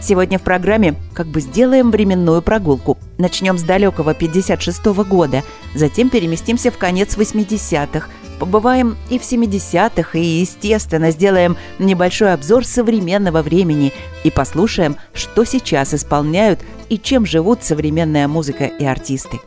Сегодня в программе как бы сделаем временную прогулку. Начнем с далекого 56 -го года, затем переместимся в конец 80-х, побываем и в 70-х, и, естественно, сделаем небольшой обзор современного времени и послушаем, что сейчас исполняют и чем живут современная музыка и артисты.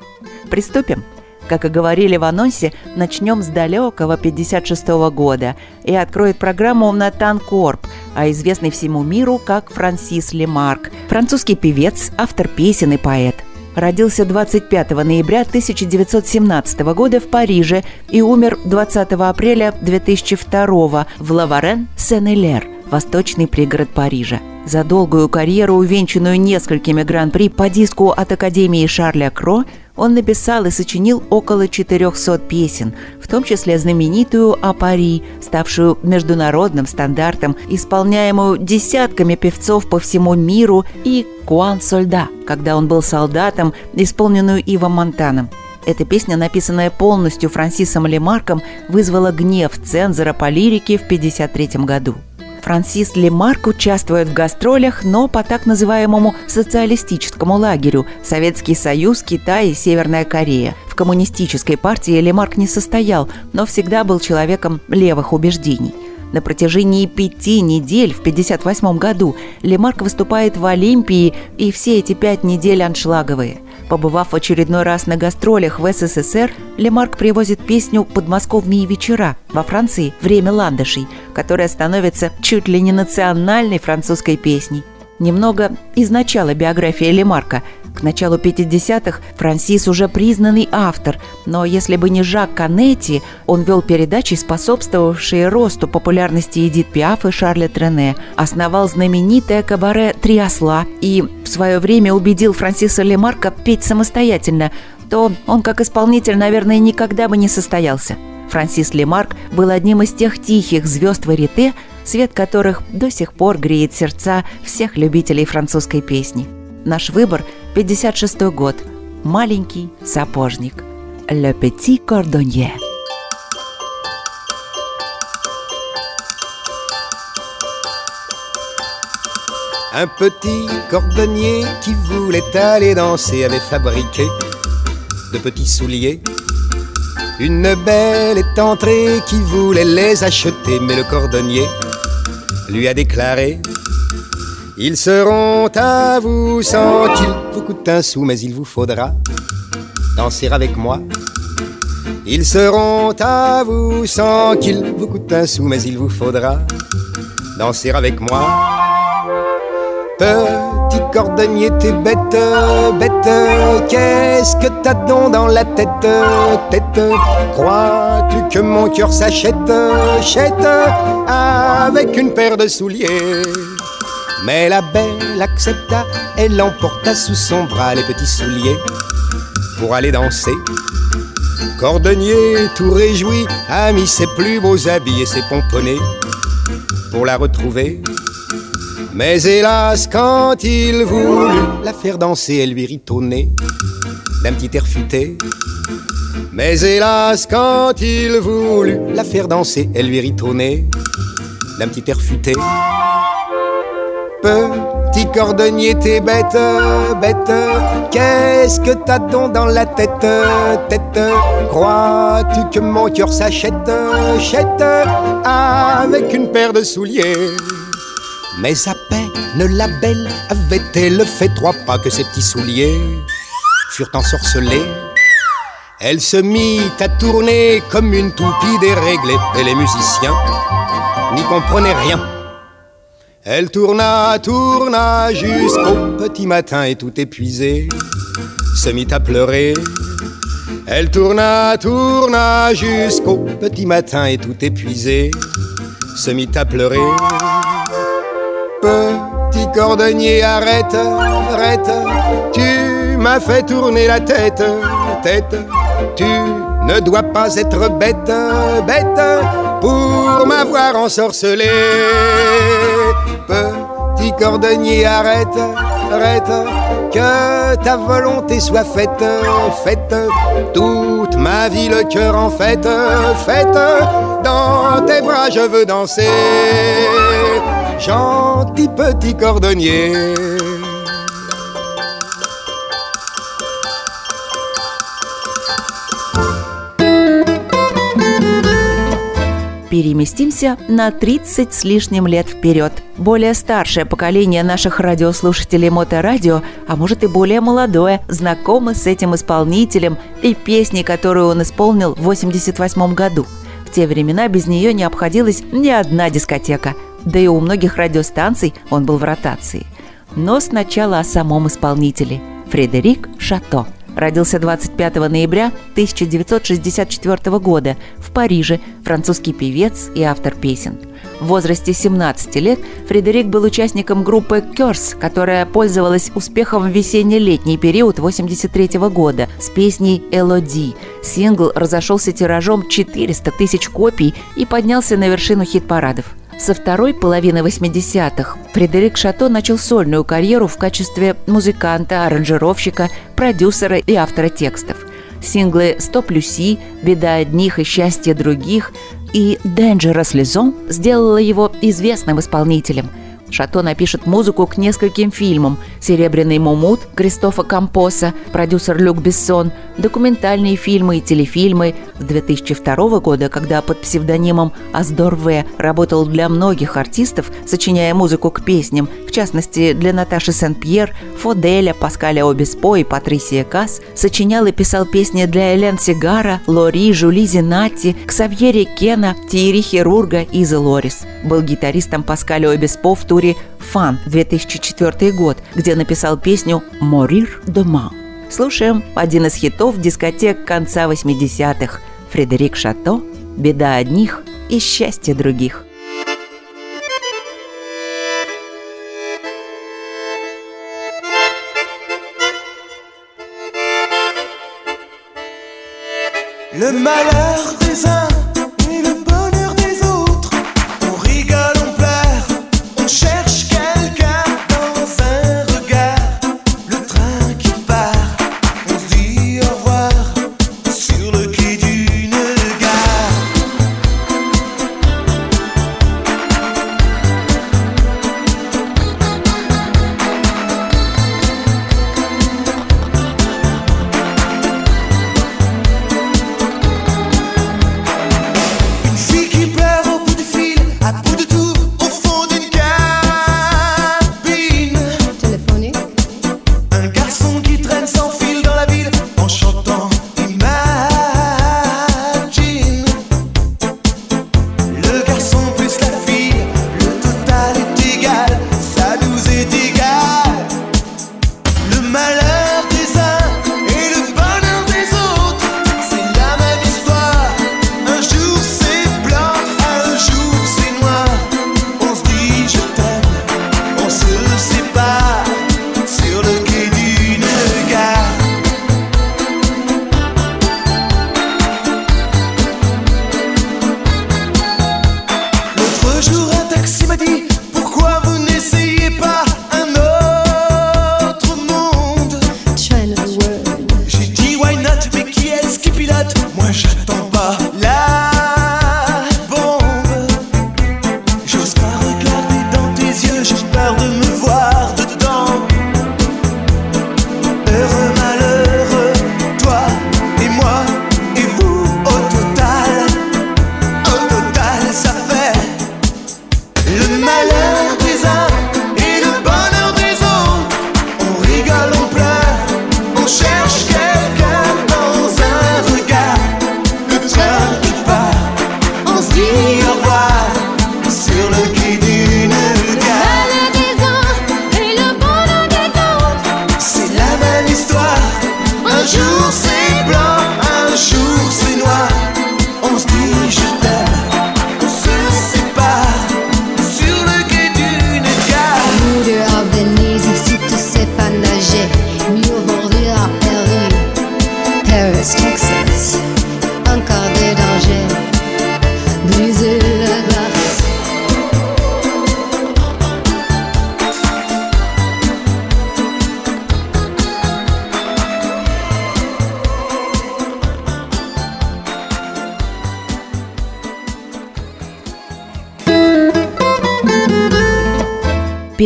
Приступим! Как и говорили в анонсе, начнем с далекого 56 -го года и откроет программу Натан Корп, а известный всему миру как Франсис Лемарк, французский певец, автор песен и поэт. Родился 25 ноября 1917 года в Париже и умер 20 апреля 2002 в Лаварен-Сен-Элер, восточный пригород Парижа. За долгую карьеру, увенчанную несколькими гран-при по диску от Академии Шарля Кро, он написал и сочинил около 400 песен, в том числе знаменитую «А Пари», ставшую международным стандартом, исполняемую десятками певцов по всему миру, и «Куан Сольда», когда он был солдатом, исполненную Ивом Монтаном. Эта песня, написанная полностью Франсисом Лемарком, вызвала гнев цензора по лирике в 1953 году. Франсис Лемарк участвует в гастролях, но по так называемому социалистическому лагерю – Советский Союз, Китай и Северная Корея. В коммунистической партии Лемарк не состоял, но всегда был человеком левых убеждений. На протяжении пяти недель в 1958 году Лемарк выступает в Олимпии, и все эти пять недель аншлаговые – Побывав в очередной раз на гастролях в СССР, Лемарк привозит песню «Подмосковные вечера» во Франции «Время ландышей», которая становится чуть ли не национальной французской песней. Немного из начала биографии Лемарка. К началу 50-х Франсис уже признанный автор, но если бы не Жак Канетти, он вел передачи, способствовавшие росту популярности Эдит Пиаф и Шарля Трене, основал знаменитое кабаре «Три осла» и в свое время убедил Франсиса Лемарка петь самостоятельно, то он как исполнитель, наверное, никогда бы не состоялся. Франсис Лемарк был одним из тех тихих звезд варите, свет которых до сих пор греет сердца всех любителей французской песни. Наш выбор – 56 год. Маленький сапожник. Le Petit Cordonnier. Un petit cordonnier qui voulait aller danser avait fabriqué de petits souliers. Une belle est entrée qui voulait les acheter, mais le cordonnier lui a déclaré Ils seront à vous sans qu'ils vous coûtent un sou, mais il vous faudra danser avec moi. Ils seront à vous sans qu'ils vous coûtent un sou, mais il vous faudra danser avec moi. Petit cordonnier, t'es bête, bête, qu'est-ce que donc dans la tête, tête Crois-tu que mon cœur s'achète, chète, avec une paire de souliers? Mais la belle accepta, elle emporta sous son bras les petits souliers pour aller danser. Cordonnier, tout réjoui, a mis ses plus beaux habits et ses pomponnets pour la retrouver. Mais hélas, quand il voulut la faire danser, elle lui rit au nez d'un petit air futé. Mais hélas, quand il voulut la faire danser, elle lui rit au nez d'un petit air futé. Petit cordonnier, t'es bête, bête, qu'est-ce que t'as donc dans la tête, tête? Crois-tu que mon cœur s'achète, chète, avec une paire de souliers? Mais à peine la belle avait-elle fait trois pas que ses petits souliers furent ensorcelés. Elle se mit à tourner comme une toupie déréglée et les musiciens n'y comprenaient rien. Elle tourna, tourna jusqu'au petit matin et tout épuisée se mit à pleurer. Elle tourna, tourna jusqu'au petit matin et tout épuisée se mit à pleurer. Petit cordonnier, arrête, arrête, tu m'as fait tourner la tête, tête. Tu ne dois pas être bête, bête, pour m'avoir ensorcelé. Petit cordonnier, arrête, arrête, que ta volonté soit faite, faite. Toute ma vie, le cœur en fête, fête. Dans tes bras, je veux danser. Gentil petit cordonnier. переместимся на 30 с лишним лет вперед. Более старшее поколение наших радиослушателей моторадио, а может и более молодое, знакомы с этим исполнителем и песней, которую он исполнил в 88 году. В те времена без нее не обходилась ни одна дискотека, да и у многих радиостанций он был в ротации. Но сначала о самом исполнителе – Фредерик Шато – Родился 25 ноября 1964 года в Париже, французский певец и автор песен. В возрасте 17 лет Фредерик был участником группы «Кёрс», которая пользовалась успехом в весенне-летний период 1983 года с песней «Элоди». Сингл разошелся тиражом 400 тысяч копий и поднялся на вершину хит-парадов – со второй половины 80-х Фредерик Шато начал сольную карьеру в качестве музыканта, аранжировщика, продюсера и автора текстов. Синглы «Стоп Люси», «Беда одних и счастье других» и «Dangerous Liaison» сделала его известным исполнителем – Шато напишет музыку к нескольким фильмам «Серебряный мумут» Кристофа Кампоса, продюсер Люк Бессон, документальные фильмы и телефильмы. С 2002 года, когда под псевдонимом Аздор В работал для многих артистов, сочиняя музыку к песням, в частности для Наташи Сен-Пьер, Фоделя, Паскаля Обеспо и Патрисия Касс, сочинял и писал песни для Элен Сигара, Лори, Жули Зинатти, Ксавьери Кена, Тиери Хирурга и Зе Лорис. Был гитаристом Паскаля Обеспо в туре туре «Фан» 2004 год, где написал песню «Морир дома». Слушаем один из хитов дискотек конца 80-х Фредерик Шато «Беда одних и счастье других». Le malheur des uns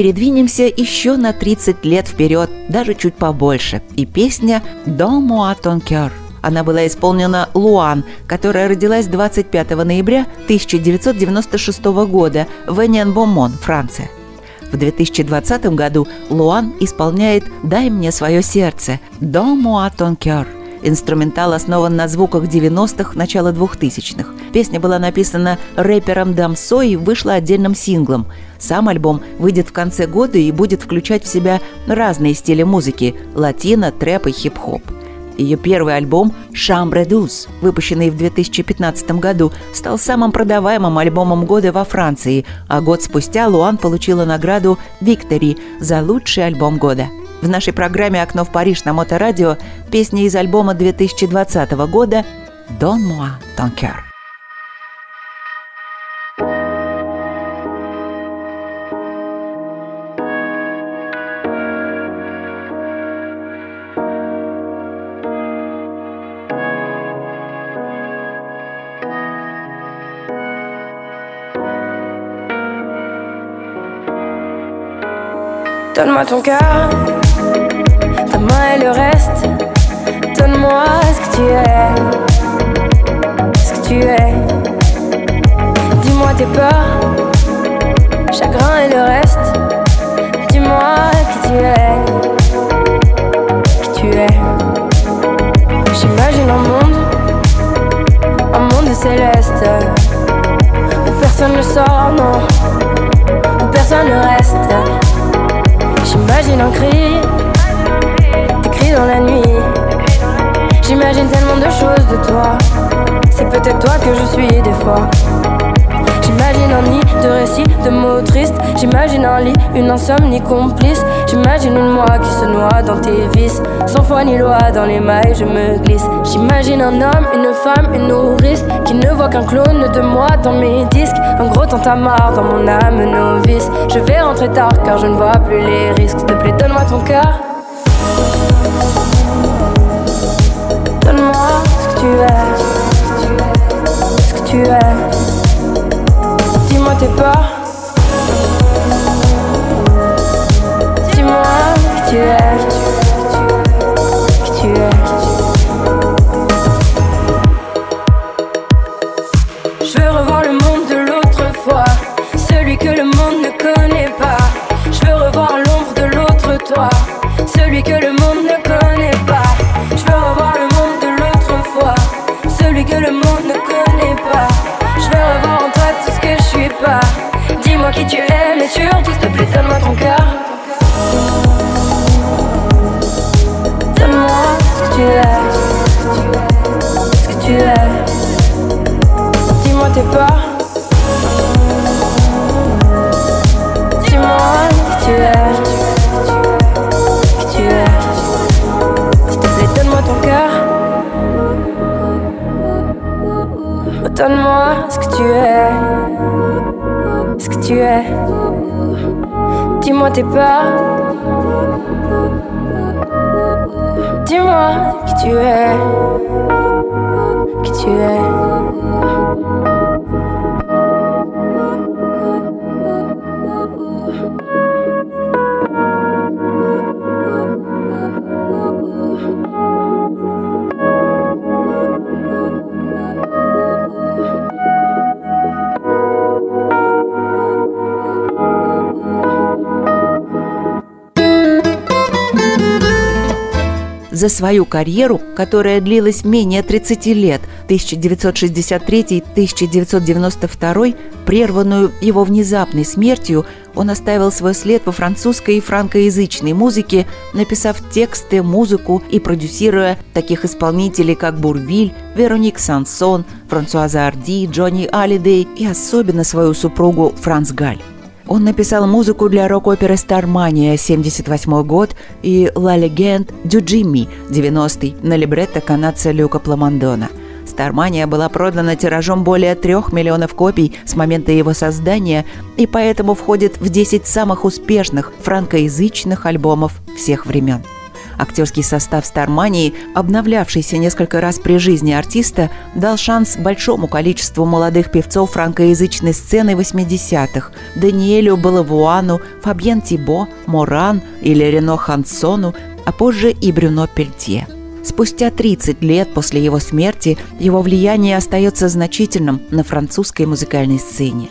передвинемся еще на 30 лет вперед, даже чуть побольше. И песня «Don moi ton cœur». Она была исполнена Луан, которая родилась 25 ноября 1996 года в Эньен-Бомон, Франция. В 2020 году Луан исполняет «Дай мне свое сердце» «Don moi ton cœur». Инструментал основан на звуках 90-х, начала 2000-х. Песня была написана рэпером Дамсо и вышла отдельным синглом. Сам альбом выйдет в конце года и будет включать в себя разные стили музыки – латино, трэп и хип-хоп. Ее первый альбом «Chambre douce», выпущенный в 2015 году, стал самым продаваемым альбомом года во Франции, а год спустя Луан получила награду «Виктори» за лучший альбом года. В нашей программе «Окно в Париж» на Моторадио песня из альбома 2020 года «Don moi ton cœur». Donne-moi ton cœur, reste. Donne-moi ce que tu es, ce que tu es. Dis-moi tes peurs, chagrin et le reste. Dis-moi qui tu es, qui tu es. J'imagine un monde, un monde céleste. Où personne ne sort, non, où personne ne reste. J'imagine un cri, J'imagine tellement de choses de toi. C'est peut-être toi que je suis des fois. J'imagine un nid de récits, de mots tristes. J'imagine un lit, une insomnie complice. J'imagine une moi qui se noie dans tes vices. Sans foi ni loi, dans les mailles, je me glisse. J'imagine un homme, une femme, une nourrice qui ne voit qu'un clone de moi dans mes disques. Un gros tantamar dans mon âme novice. Je vais rentrer tard car je ne vois plus les risques. S'il te plaît, donne-moi ton cœur. Tu es. Ce que tu es? Dis-moi tes peurs. Dis-moi qui tu es. Qui tu es. Je veux revoir le monde de l'autre fois. Celui que le monde ne connaît pas. Je veux revoir l'ombre de l'autre toi. Celui que le monde qui tu es, mais surtout s'il te plaît, donne-moi ton cœur. Donne-moi ce que tu es. Ce que tu es. Dis-moi tes peurs. Dis-moi tes. Dis-moi qui tu es. Qui tu es. За свою карьеру, которая длилась менее 30 лет, 1963-1992, прерванную его внезапной смертью, он оставил свой след во французской и франкоязычной музыке, написав тексты, музыку и продюсируя таких исполнителей, как Бурвиль, Вероник Сансон, Франсуаза Арди, Джонни Алидей и особенно свою супругу Франс Галь. Он написал музыку для рок-оперы «Стармания» 78 год и «Ла Легенд» «Дю Джимми» 90 на либретто канадца Люка Пламондона. «Стармания» была продана тиражом более трех миллионов копий с момента его создания и поэтому входит в 10 самых успешных франкоязычных альбомов всех времен. Актерский состав Стармании, обновлявшийся несколько раз при жизни артиста, дал шанс большому количеству молодых певцов франкоязычной сцены 80-х – Даниэлю Балавуану, Фабьен Тибо, Моран или Рено Хансону, а позже и Брюно Пельтье. Спустя 30 лет после его смерти его влияние остается значительным на французской музыкальной сцене.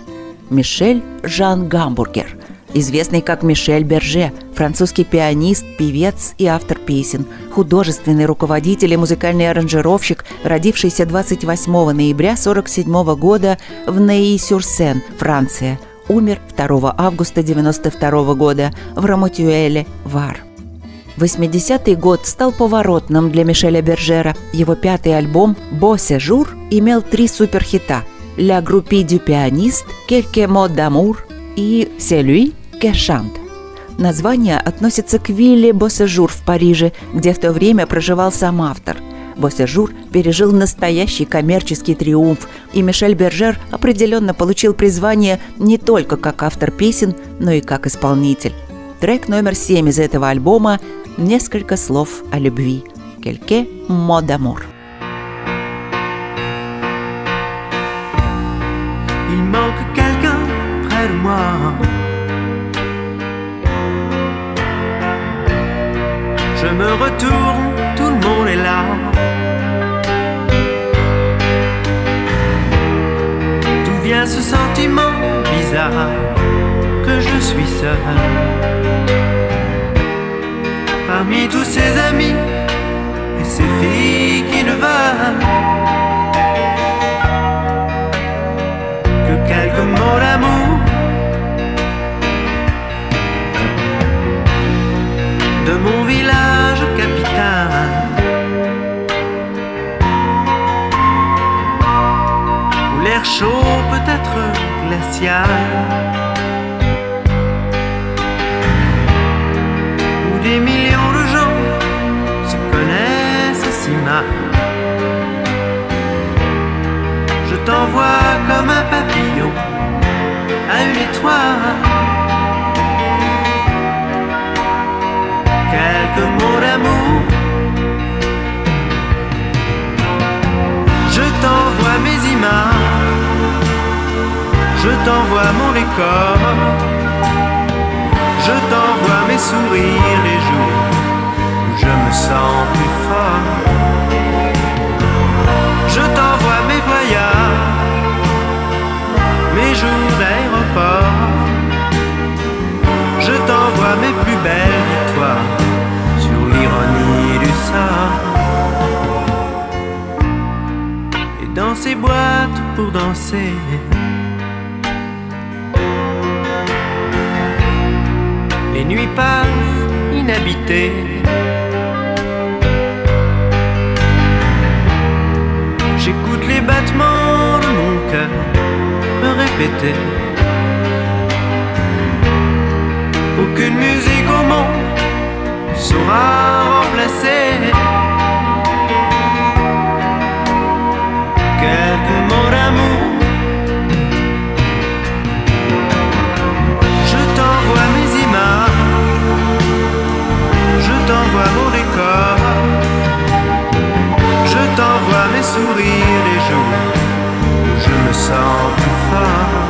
Мишель Жан Гамбургер – известный как Мишель Берже, французский пианист, певец и автор песен, художественный руководитель и музыкальный аранжировщик, родившийся 28 ноября 1947 года в Неи-Сюрсен, Франция. Умер 2 августа 1992 года в Рамутюэле, Вар. 80-й год стал поворотным для Мишеля Бержера. Его пятый альбом «Бо Сежур» имел три суперхита «La Groupie du Pianiste», «Quelques mots d'amour» и «C'est lui Кешант. Название относится к вилле Боссежур в Париже, где в то время проживал сам автор. Боссежур пережил настоящий коммерческий триумф, и Мишель Бержер определенно получил призвание не только как автор песен, но и как исполнитель. Трек номер семь из этого альбома «Несколько слов о любви» «Кельке модамур». Il manque quelqu'un près de moi. Je me retourne, tout le monde est là. D'où vient ce sentiment bizarre que je suis seul? Parmi tous ces amis et ces filles qui ne veulent Où des millions de gens se connaissent si mal. Je t'envoie comme un papillon à une étoile. Quelques mots d'amour je t'envoie mon décor, je t'envoie mes sourires les jours où je me sens plus fort. Je t'envoie mes voyages, mes jours d'aéroport, je t'envoie mes plus belles victoires sur l'ironie du sort. dans ces boîtes pour danser. Nuits passent inhabitées. J'écoute les battements de mon cœur me répéter. Aucune musique au monde saura remplacer. Je t'envoie mes sourires les jours où je me sens plus fort.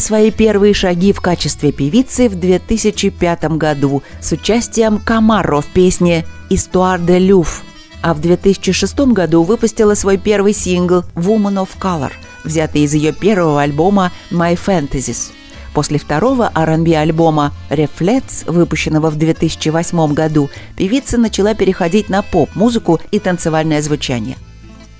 Свои первые шаги в качестве певицы в 2005 году с участием Камаро в песне «Histoire de Louvre», а в 2006 году выпустила свой первый сингл «Woman of Color», взятый из ее первого альбома «My Fantasies». После второго R&B альбома «Reflex», выпущенного в 2008 году, певица начала переходить на поп-музыку и танцевальное звучание –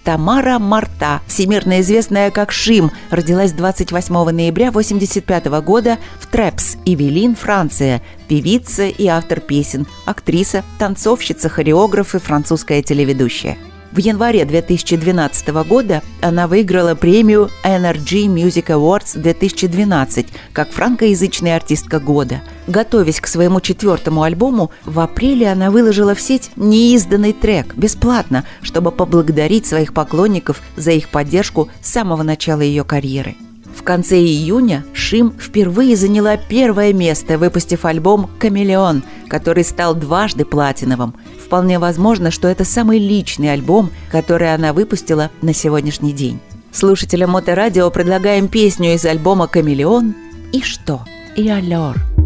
Тамара Марта, всемирно известная как Шим, родилась 28 ноября 1985 года в Трепс, Ивелин, Франция. Певица и автор песен, актриса, танцовщица, хореограф и французская телеведущая. В январе 2012 года она выиграла премию Energy Music Awards 2012 как франкоязычная артистка года. Готовясь к своему четвертому альбому, в апреле она выложила в сеть неизданный трек бесплатно, чтобы поблагодарить своих поклонников за их поддержку с самого начала ее карьеры. В конце июня Шим впервые заняла первое место, выпустив альбом «Камелеон», который стал дважды платиновым. Вполне возможно, что это самый личный альбом, который она выпустила на сегодняшний день. Слушателям Моторадио предлагаем песню из альбома «Камелеон» и что? И «Аллер».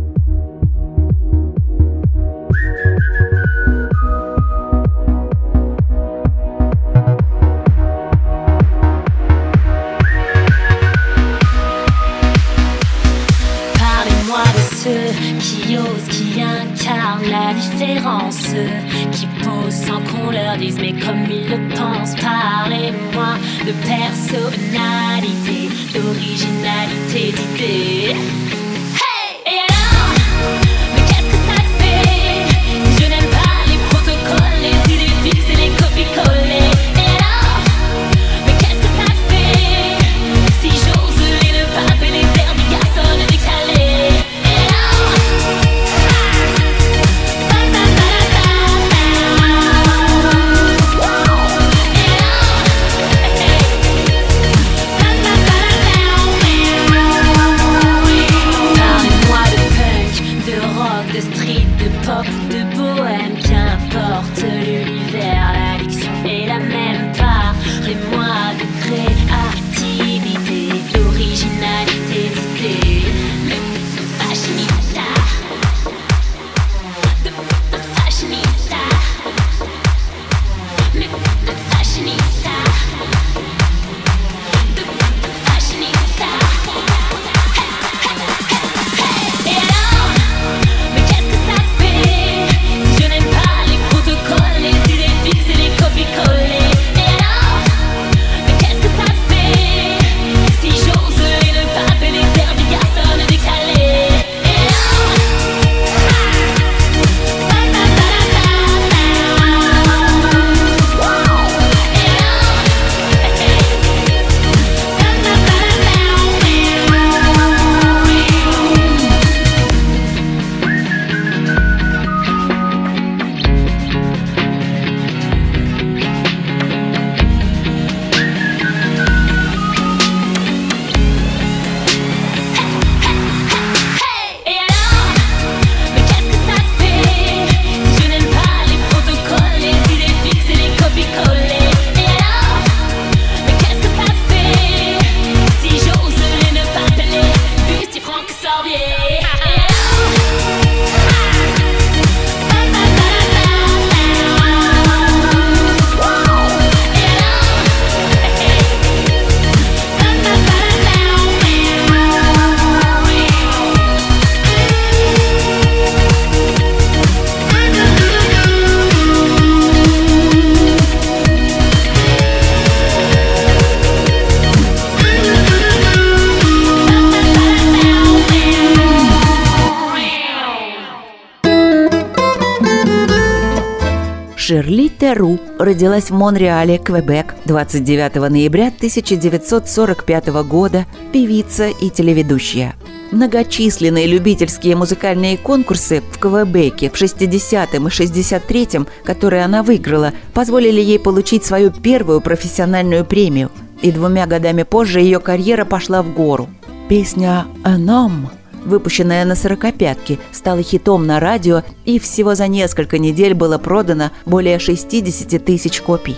Шерли Теру родилась в Монреале, Квебек, 29 ноября 1945 года, певица и телеведущая. Многочисленные любительские музыкальные конкурсы в Квебеке в 60-м и 63-м, которые она выиграла, позволили ей получить свою первую профессиональную премию. И двумя годами позже ее карьера пошла в гору. Песня «Эном» Выпущенная на сорокопятке, стала хитом на радио и всего за несколько недель было продано более 60 тысяч копий.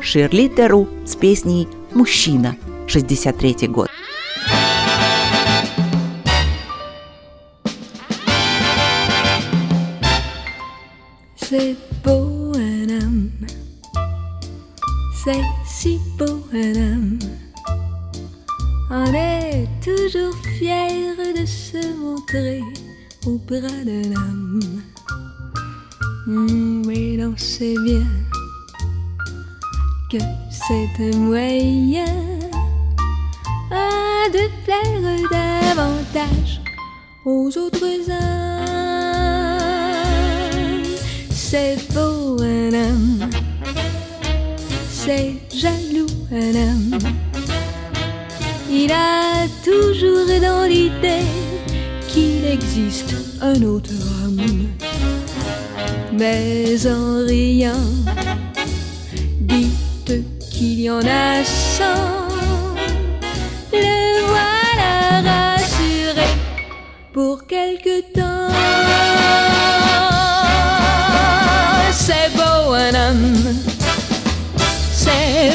Ширли Теру с песней «Мужчина», 63 год. C'est beau un homme, c'est si beau un homme.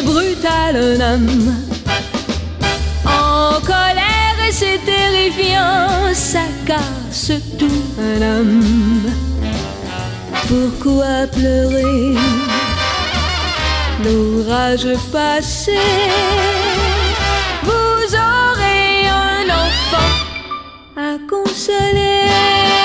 Brutal un homme. En colère, c'est terrifiant, ça casse tout un homme. Pourquoi pleurer? L'orage passé, vous aurez un enfant à consoler.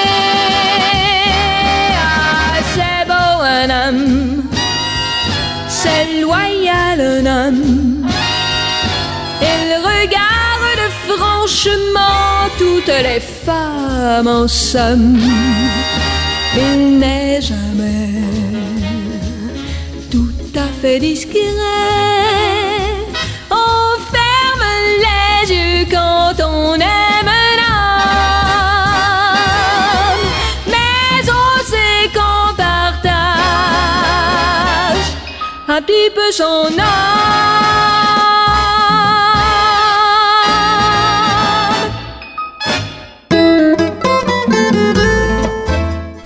Franchement toutes les femmes en somme. Il n'est jamais tout à fait discret. On ferme les yeux quand on aime un homme, mais on sait qu'on partage un petit peu son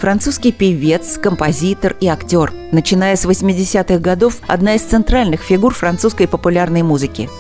Французский певец, композитор и актер. Начиная с 80-х годов, одна из центральных фигур французской популярной музыки.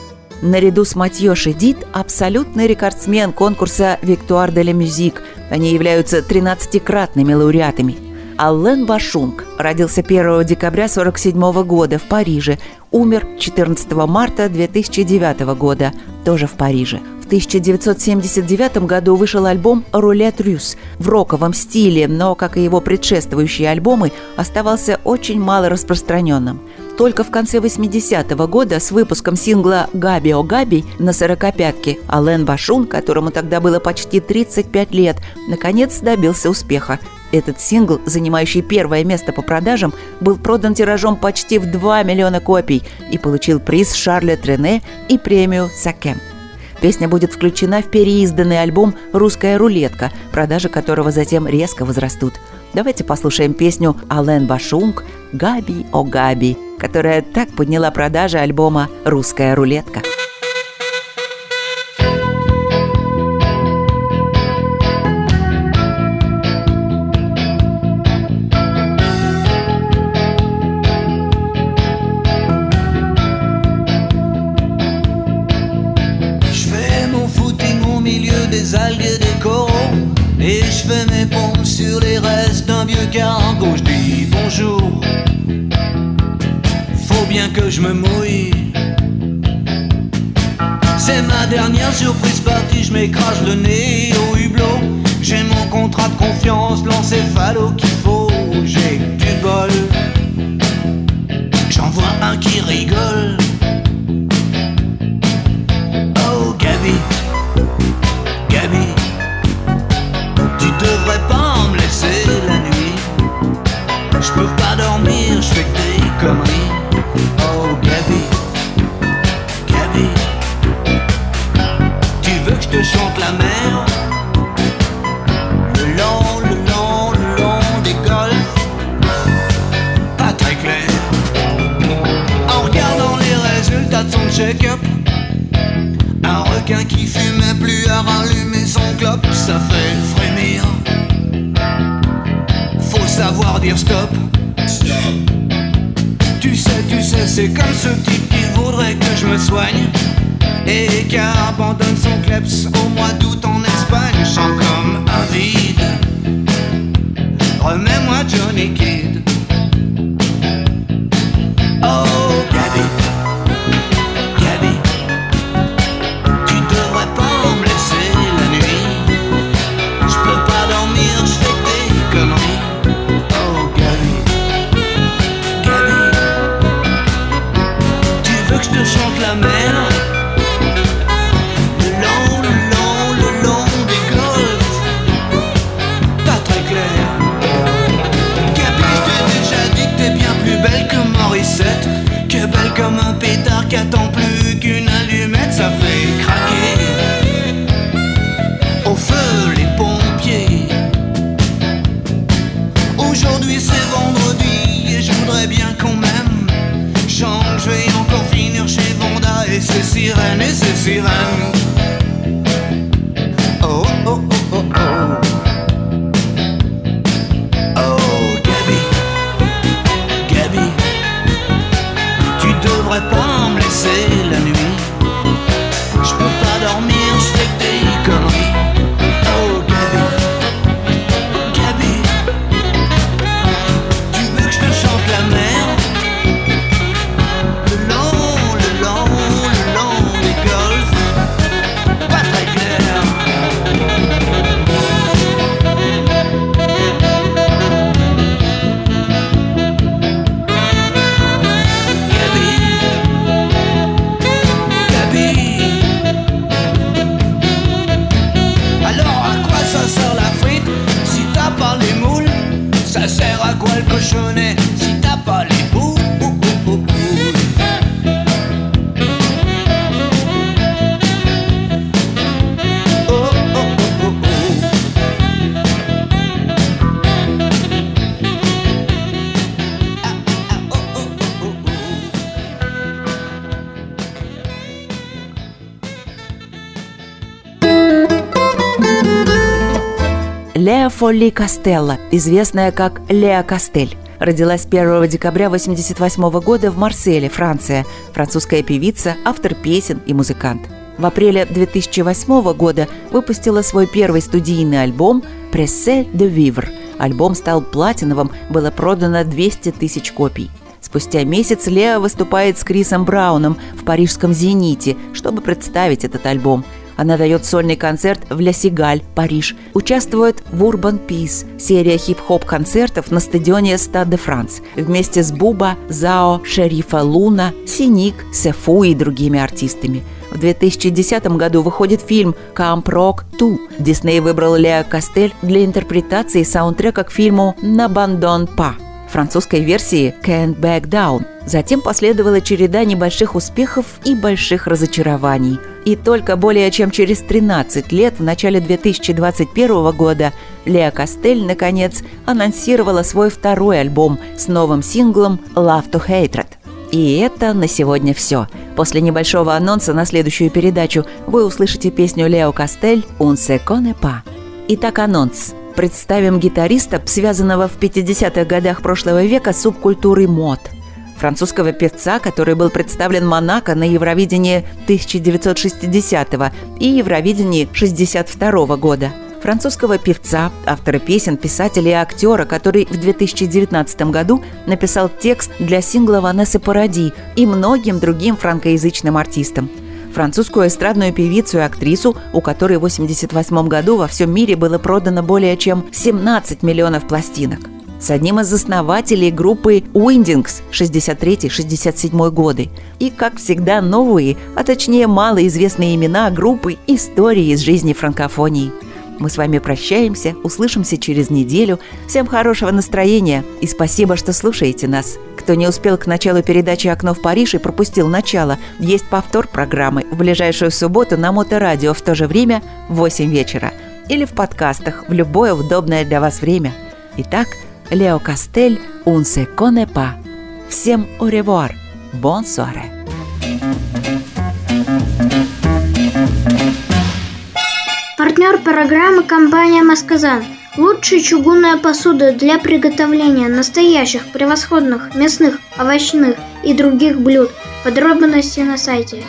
Наряду с Матьё Шедид – абсолютный рекордсмен конкурса «Виктуар де ла Мюзик». Они являются 13-кратными лауреатами. Аллен Башунг родился 1 декабря 1947 года в Париже, умер 14 марта 2009 года, тоже в Париже. В 1979 году вышел альбом «Рулет Рюс» в роковом стиле, но, как и его предшествующие альбомы, оставался очень мало распространенным. Только в конце 80-го года с выпуском сингла «Габи о Габи» на сорокопятке Ален Башун, которому тогда было почти 35 лет, наконец добился успеха. Этот сингл, занимающий первое место по продажам, был продан тиражом почти в 2 миллиона копий и получил приз Шарля Трене и премию «Сакем». Песня будет включена в переизданный альбом «Русская рулетка», продажи которого затем резко возрастут. Давайте послушаем песню Ален Башунг «Габи о Габи», которая так подняла продажи альбома «Русская рулетка». Je me mouille. C'est ma dernière surprise partie, je m'écrase le nez au hublot. J'ai mon contrat de confiance, l'encéphalo qu'il faut, j'ai du bol. J'en vois un qui rigole. Un requin qui fumait plus à rallumer son clope Ça fait frémir. Faut savoir dire stop. Stop. Tu sais, tu sais, c'est comme ce type qui voudrait que je me soigne Et qui abandonne son kleps au mois d'août en Espagne sens comme un vide Remets-moi Johnny Kid sirènes et ses sirènes. Леа Фолли Костелло, известная как Леа Костель. Родилась 1 декабря 1988 года в Марселе, Франция. Французская певица, автор песен и музыкант. В апреле 2008 года выпустила свой первый студийный альбом «Прессе де Вивр». Альбом стал платиновым, было продано 200 тысяч копий. Спустя месяц Леа выступает с Крисом Брауном в парижском «Зените», чтобы представить этот альбом. Она дает сольный концерт в Ля Сигаль, Париж. Участвует в Urban Peace, серия хип-хоп концертов на стадионе Стад де Франс. Вместе с Буба, Зао, Шерифа Луна, Синик, Сефу и другими артистами. В 2010 году выходит фильм «Camp Rock 2». Дисней выбрал Леа Костель для интерпретации саундтрека к фильму «Набандон Па» французской версии «Can't Back Down». Затем последовала череда небольших успехов и больших разочарований. И только более чем через 13 лет, в начале 2021 года, Леа Костель, наконец, анонсировала свой второй альбом с новым синглом «Love to Hatred». И это на сегодня все. После небольшого анонса на следующую передачу вы услышите песню Лео Костель «Un se pas». Итак, анонс. Представим гитариста, связанного в 50-х годах прошлого века с субкультурой мод. Французского певца, который был представлен Монако на Евровидении 1960 и Евровидении 62 года. Французского певца, автора песен, писателя и актера, который в 2019 году написал текст для сингла Ванессы Паради и многим другим франкоязычным артистам французскую эстрадную певицу и актрису, у которой в 1988 году во всем мире было продано более чем 17 миллионов пластинок. С одним из основателей группы Уиндингс 63-67 годы. И, как всегда, новые, а точнее малоизвестные имена группы «Истории из жизни франкофонии». Мы с вами прощаемся, услышимся через неделю. Всем хорошего настроения и спасибо, что слушаете нас. Кто не успел к началу передачи «Окно в Париж» и пропустил начало, есть повтор программы в ближайшую субботу на Моторадио в то же время в 8 вечера или в подкастах в любое удобное для вас время. Итак, Лео Костель «Un se connaît pas». Всем au revoir. Soirée. Партнер программы компания «Масказан». Лучшая чугунная посуда для приготовления настоящих превосходных мясных, овощных и других блюд. Подробности на сайте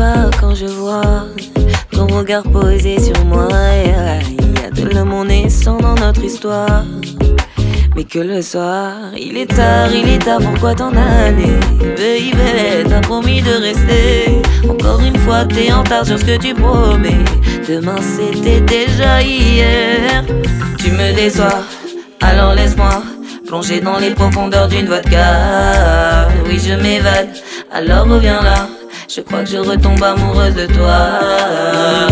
bat quand je vois ton regard posé sur moi. Il y a de l'amour naissant dans notre histoire. Mais que le soir, il est tard, il est tard, pourquoi t'en aller? Baby, t'as promis de rester. Encore une fois, t'es en retard sur ce que tu promets. Demain, c'était déjà hier. Tu me déçois, alors laisse-moi plonger dans les profondeurs d'une vodka. Oui, je m'évade, alors reviens là. Je crois que je retombe amoureuse de toi.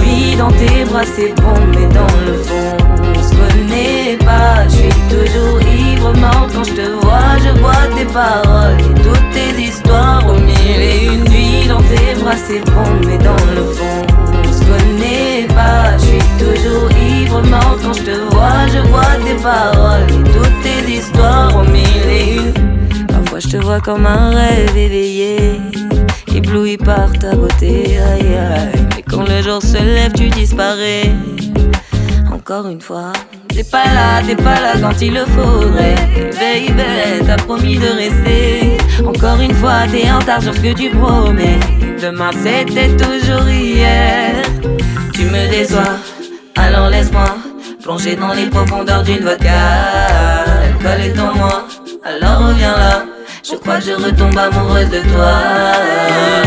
Oui, dans tes bras c'est bon, mais dans le fond, on se connaît pas. Je suis toujours ivre, mort quand je te vois. Je vois tes paroles et toutes tes histoires au mille et une nuits. Dans tes bras c'est bon, mais dans le fond, on se connaît pas. Je suis toujours ivre, mort quand je te vois. Je vois tes paroles et toutes tes histoires au mille et une. Parfois je te vois comme un rêve éveillé ébloui par ta beauté. Aïe aïe, mais quand le jour se lève, tu disparais. Encore une fois, t'es pas là, t'es pas là quand il le faudrait. Baby, t'as promis de rester. Encore une fois, t'es en retard sur ce que tu promets. Demain, c'était toujours hier. Tu me déçois, alors laisse-moi plonger dans les profondeurs d'une vodka. L'alcool est en moi, alors reviens là. Je crois que je retombe amoureuse de toi.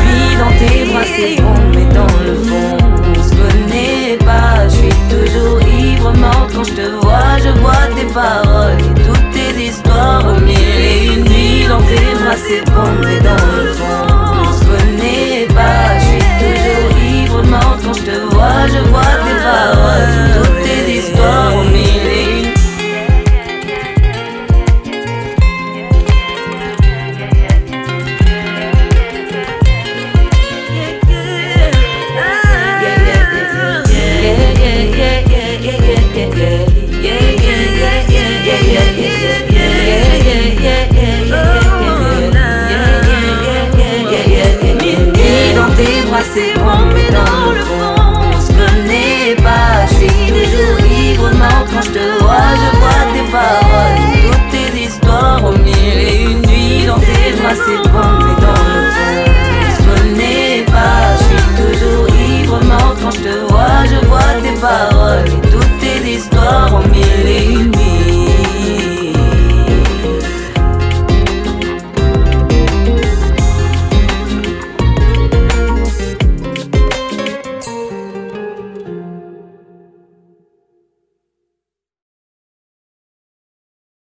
Lui dans tes bras c'est bon, mais dans le fond on se connaît pas. Je suis toujours ivre, morte quand je te vois. Je vois tes paroles et toutes tes histoires. Une dans tes bras c'est bon, mais dans le fond c'est moi.